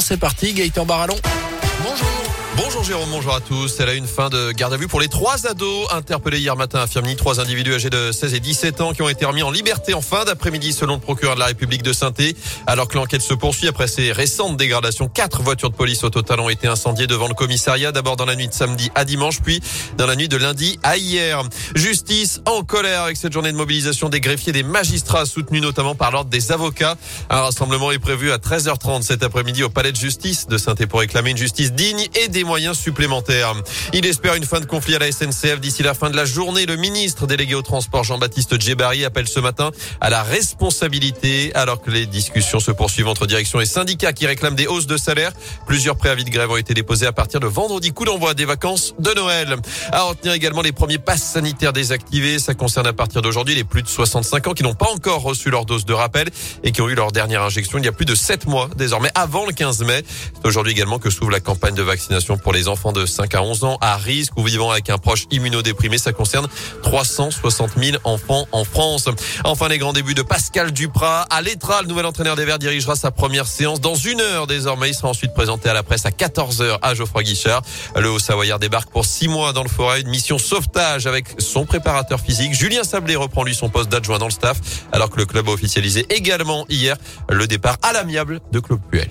C'est parti, Gaëtan Barallon. Bonjour. Bonjour Jérôme, bonjour à tous. Elle a une fin de garde à vue pour les trois ados interpellés hier matin à Firminy. Trois individus âgés de 16 et 17 ans qui ont été remis en liberté en fin d'après-midi selon le procureur de la République de saint Alors que l'enquête se poursuit après ces récentes dégradations, quatre voitures de police au total ont été incendiées devant le commissariat. D'abord dans la nuit de samedi à dimanche, puis dans la nuit de lundi à hier. Justice en colère avec cette journée de mobilisation des greffiers, des magistrats soutenus notamment par l'ordre des avocats. Un rassemblement est prévu à 13h30 cet après-midi au palais de justice de saint pour réclamer une justice digne et des moyens supplémentaires. Il espère une fin de conflit à la SNCF d'ici la fin de la journée. Le ministre délégué au transport Jean-Baptiste Djebari appelle ce matin à la responsabilité alors que les discussions se poursuivent entre direction et syndicats qui réclament des hausses de salaire. Plusieurs préavis de grève ont été déposés à partir de vendredi, coup d'envoi des vacances de Noël. À retenir également les premiers passes sanitaires désactivés. Ça concerne à partir d'aujourd'hui les plus de 65 ans qui n'ont pas encore reçu leur dose de rappel et qui ont eu leur dernière injection il y a plus de 7 mois désormais avant le 15 mai. C'est aujourd'hui également que s'ouvre la campagne de vaccination pour les enfants de 5 à 11 ans à risque ou vivant avec un proche immunodéprimé. Ça concerne 360 000 enfants en France. Enfin, les grands débuts de Pascal Duprat. À l'Etra, le nouvel entraîneur des Verts dirigera sa première séance dans une heure désormais. Il sera ensuite présenté à la presse à 14h à Geoffroy Guichard. Le Haut-Savoyard débarque pour six mois dans le forêt. Une mission sauvetage avec son préparateur physique. Julien Sablé reprend lui son poste d'adjoint dans le staff alors que le club a officialisé également hier le départ à l'amiable de Claude Puel.